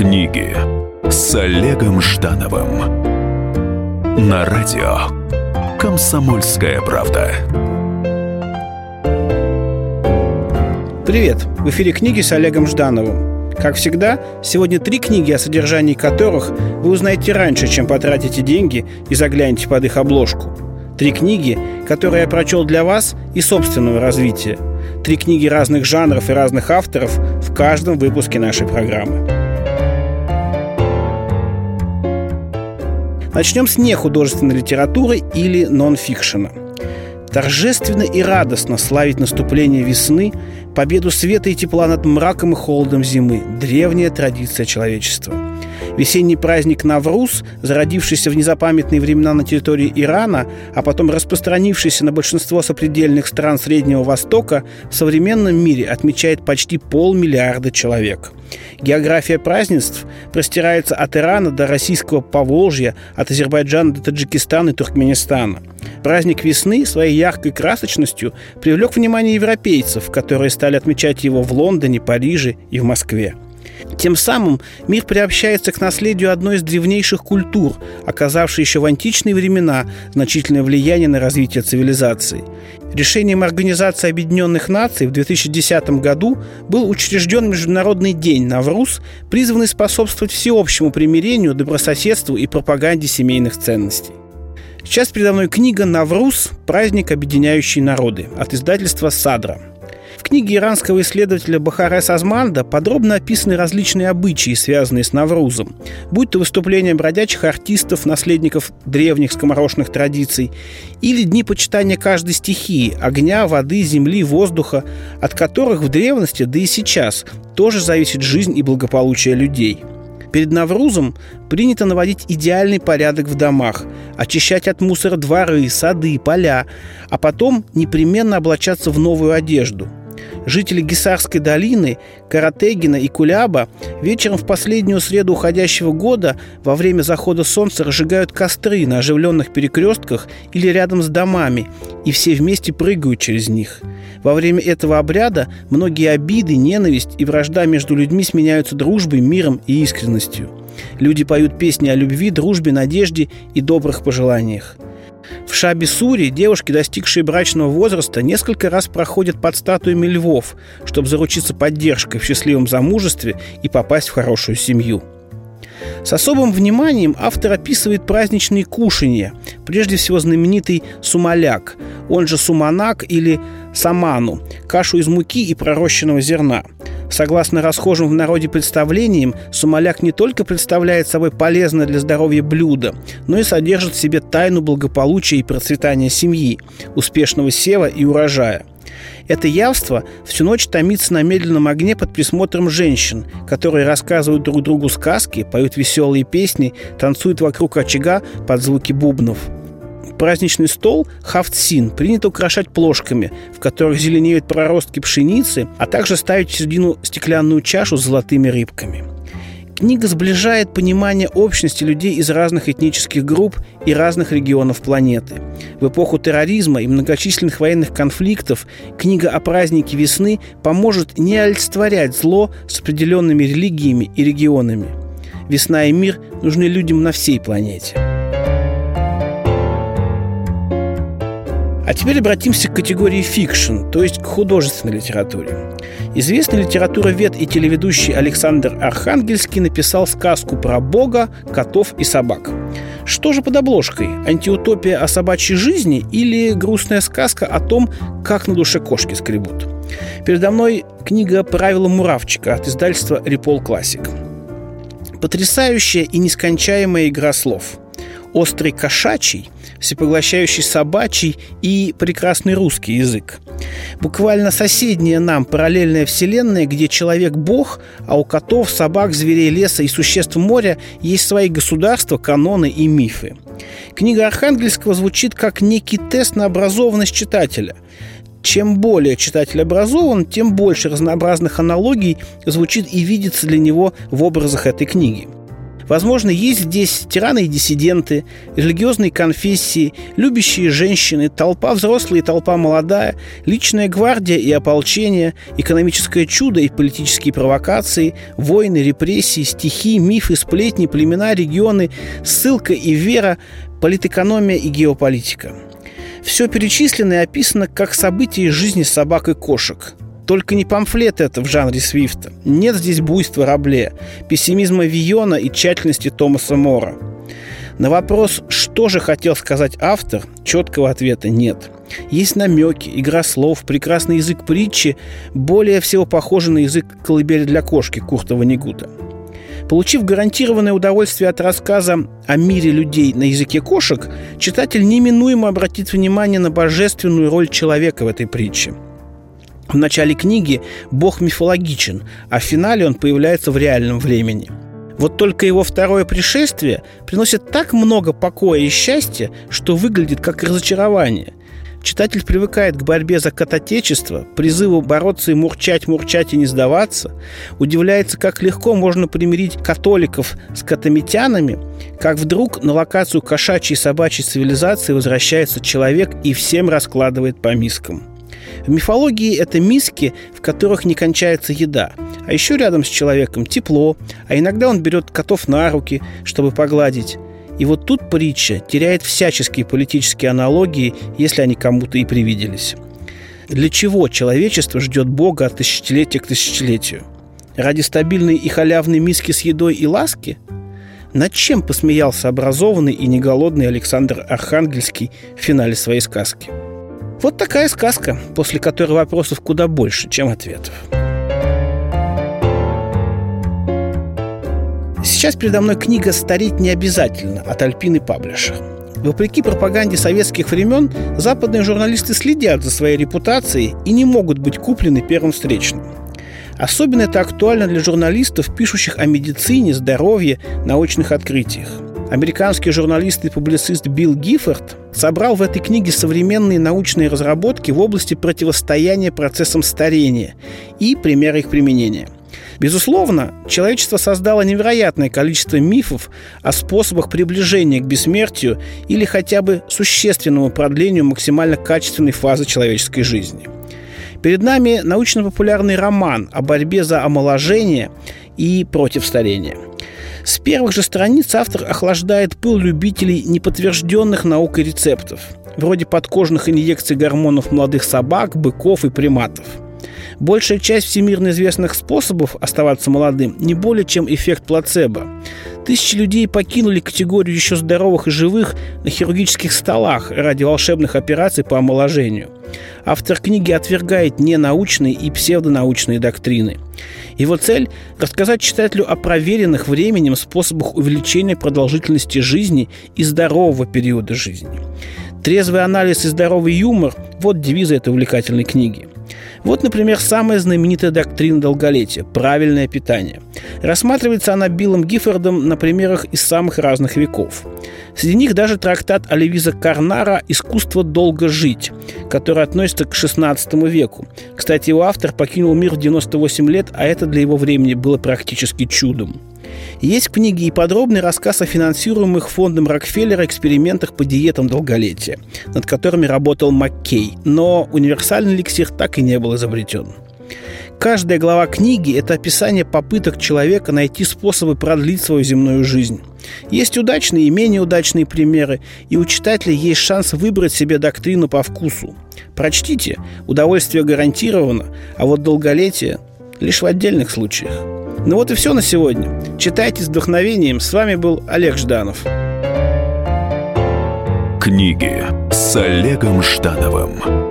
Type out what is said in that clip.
Книги с Олегом Ждановым на радио Комсомольская правда. Привет! В эфире книги с Олегом Ждановым. Как всегда, сегодня три книги, о содержании которых вы узнаете раньше, чем потратите деньги и заглянете под их обложку. Три книги, которые я прочел для вас и собственного развития. Три книги разных жанров и разных авторов в каждом выпуске нашей программы. Начнем с нехудожественной литературы или нон-фикшена. Торжественно и радостно славить наступление весны, победу света и тепла над мраком и холодом зимы – древняя традиция человечества – Весенний праздник Навруз, зародившийся в незапамятные времена на территории Ирана, а потом распространившийся на большинство сопредельных стран Среднего Востока, в современном мире отмечает почти полмиллиарда человек. География празднеств простирается от Ирана до российского Поволжья, от Азербайджана до Таджикистана и Туркменистана. Праздник весны своей яркой красочностью привлек внимание европейцев, которые стали отмечать его в Лондоне, Париже и в Москве. Тем самым мир приобщается к наследию одной из древнейших культур, оказавшей еще в античные времена значительное влияние на развитие цивилизации. Решением Организации Объединенных Наций в 2010 году был учрежден Международный день Навруз, призванный способствовать всеобщему примирению, добрососедству и пропаганде семейных ценностей. Сейчас передо мной книга «Навруз. Праздник, объединяющий народы» от издательства «Садра». В книге иранского исследователя Бахарес Азманда подробно описаны различные обычаи, связанные с Наврузом, будь то выступления бродячих артистов, наследников древних скоморошных традиций, или дни почитания каждой стихии – огня, воды, земли, воздуха, от которых в древности, да и сейчас, тоже зависит жизнь и благополучие людей – Перед Наврузом принято наводить идеальный порядок в домах, очищать от мусора дворы, сады, поля, а потом непременно облачаться в новую одежду – Жители Гисарской долины, Каратегина и Куляба вечером в последнюю среду уходящего года во время захода солнца разжигают костры на оживленных перекрестках или рядом с домами, и все вместе прыгают через них. Во время этого обряда многие обиды, ненависть и вражда между людьми сменяются дружбой, миром и искренностью. Люди поют песни о любви, дружбе, надежде и добрых пожеланиях. В Шабисуре девушки, достигшие брачного возраста, несколько раз проходят под статуями львов, чтобы заручиться поддержкой в счастливом замужестве и попасть в хорошую семью. С особым вниманием автор описывает праздничные кушанья, прежде всего знаменитый сумаляк, он же суманак или саману, кашу из муки и пророщенного зерна – Согласно расхожим в народе представлениям, сумаляк не только представляет собой полезное для здоровья блюдо, но и содержит в себе тайну благополучия и процветания семьи, успешного сева и урожая. Это явство всю ночь томится на медленном огне под присмотром женщин, которые рассказывают друг другу сказки, поют веселые песни, танцуют вокруг очага под звуки бубнов – Праздничный стол хавцин принято украшать плошками, в которых зеленеют проростки пшеницы, а также ставить в середину стеклянную чашу с золотыми рыбками. Книга сближает понимание общности людей из разных этнических групп и разных регионов планеты. В эпоху терроризма и многочисленных военных конфликтов книга о празднике весны поможет не олицетворять зло с определенными религиями и регионами. Весна и мир нужны людям на всей планете. А теперь обратимся к категории фикшн, то есть к художественной литературе. Известный литературовед и телеведущий Александр Архангельский написал сказку про Бога, котов и собак. Что же под обложкой? Антиутопия о собачьей жизни или грустная сказка о том, как на душе кошки скребут? Передо мной книга «Правила муравчика» от издательства «Репол Классик». Потрясающая и нескончаемая игра слов. Острый кошачий – всепоглощающий собачий и прекрасный русский язык. Буквально соседняя нам параллельная вселенная, где человек – бог, а у котов, собак, зверей леса и существ моря есть свои государства, каноны и мифы. Книга Архангельского звучит как некий тест на образованность читателя – чем более читатель образован, тем больше разнообразных аналогий звучит и видится для него в образах этой книги – Возможно, есть здесь тираны и диссиденты, религиозные конфессии, любящие женщины, толпа взрослая и толпа молодая, личная гвардия и ополчение, экономическое чудо и политические провокации, войны, репрессии, стихи, мифы, сплетни, племена, регионы, ссылка и вера, политэкономия и геополитика. Все перечисленное описано как события из жизни собак и кошек – только не памфлет это в жанре Свифта. Нет здесь буйства Рабле, пессимизма Виона и тщательности Томаса Мора. На вопрос, что же хотел сказать автор, четкого ответа нет. Есть намеки, игра слов, прекрасный язык притчи, более всего похожий на язык колыбели для кошки Курта Ванигута. Получив гарантированное удовольствие от рассказа о мире людей на языке кошек, читатель неминуемо обратит внимание на божественную роль человека в этой притче – в начале книги Бог мифологичен, а в финале он появляется в реальном времени. Вот только его второе пришествие приносит так много покоя и счастья, что выглядит как разочарование. Читатель привыкает к борьбе за катотечество, призыву бороться и мурчать, мурчать и не сдаваться, удивляется, как легко можно примирить католиков с катамитянами, как вдруг на локацию кошачьей и собачьей цивилизации возвращается человек и всем раскладывает по мискам. В мифологии это миски, в которых не кончается еда. А еще рядом с человеком тепло, а иногда он берет котов на руки, чтобы погладить. И вот тут притча теряет всяческие политические аналогии, если они кому-то и привиделись. Для чего человечество ждет Бога от тысячелетия к тысячелетию? Ради стабильной и халявной миски с едой и ласки? Над чем посмеялся образованный и неголодный Александр Архангельский в финале своей сказки? Вот такая сказка, после которой вопросов куда больше, чем ответов. Сейчас передо мной книга «Стареть не обязательно» от Альпины Паблишер. Вопреки пропаганде советских времен, западные журналисты следят за своей репутацией и не могут быть куплены первым встречным. Особенно это актуально для журналистов, пишущих о медицине, здоровье, научных открытиях – Американский журналист и публицист Билл Гиффорд собрал в этой книге современные научные разработки в области противостояния процессам старения и примеры их применения. Безусловно, человечество создало невероятное количество мифов о способах приближения к бессмертию или хотя бы существенному продлению максимально качественной фазы человеческой жизни. Перед нами научно-популярный роман о борьбе за омоложение и против старения – с первых же страниц автор охлаждает пыл любителей неподтвержденных наукой рецептов, вроде подкожных инъекций гормонов молодых собак, быков и приматов. Большая часть всемирно известных способов оставаться молодым не более чем эффект плацебо. Тысячи людей покинули категорию еще здоровых и живых на хирургических столах ради волшебных операций по омоложению. Автор книги отвергает ненаучные и псевдонаучные доктрины. Его цель – рассказать читателю о проверенных временем способах увеличения продолжительности жизни и здорового периода жизни. Трезвый анализ и здоровый юмор – вот девизы этой увлекательной книги. Вот, например, самая знаменитая доктрина долголетия – правильное питание. Рассматривается она Биллом Гиффордом на примерах из самых разных веков. Среди них даже трактат Оливиза Карнара «Искусство долго жить», который относится к XVI веку. Кстати, его автор покинул мир в 98 лет, а это для его времени было практически чудом. Есть в книге и подробный рассказ о финансируемых фондом Рокфеллера экспериментах по диетам долголетия, над которыми работал Маккей, но универсальный эликсир так и не был изобретен. Каждая глава книги – это описание попыток человека найти способы продлить свою земную жизнь. Есть удачные и менее удачные примеры, и у читателя есть шанс выбрать себе доктрину по вкусу. Прочтите, удовольствие гарантировано, а вот долголетие – лишь в отдельных случаях. Ну вот и все на сегодня. Читайте с вдохновением. С вами был Олег Жданов. Книги с Олегом Ждановым.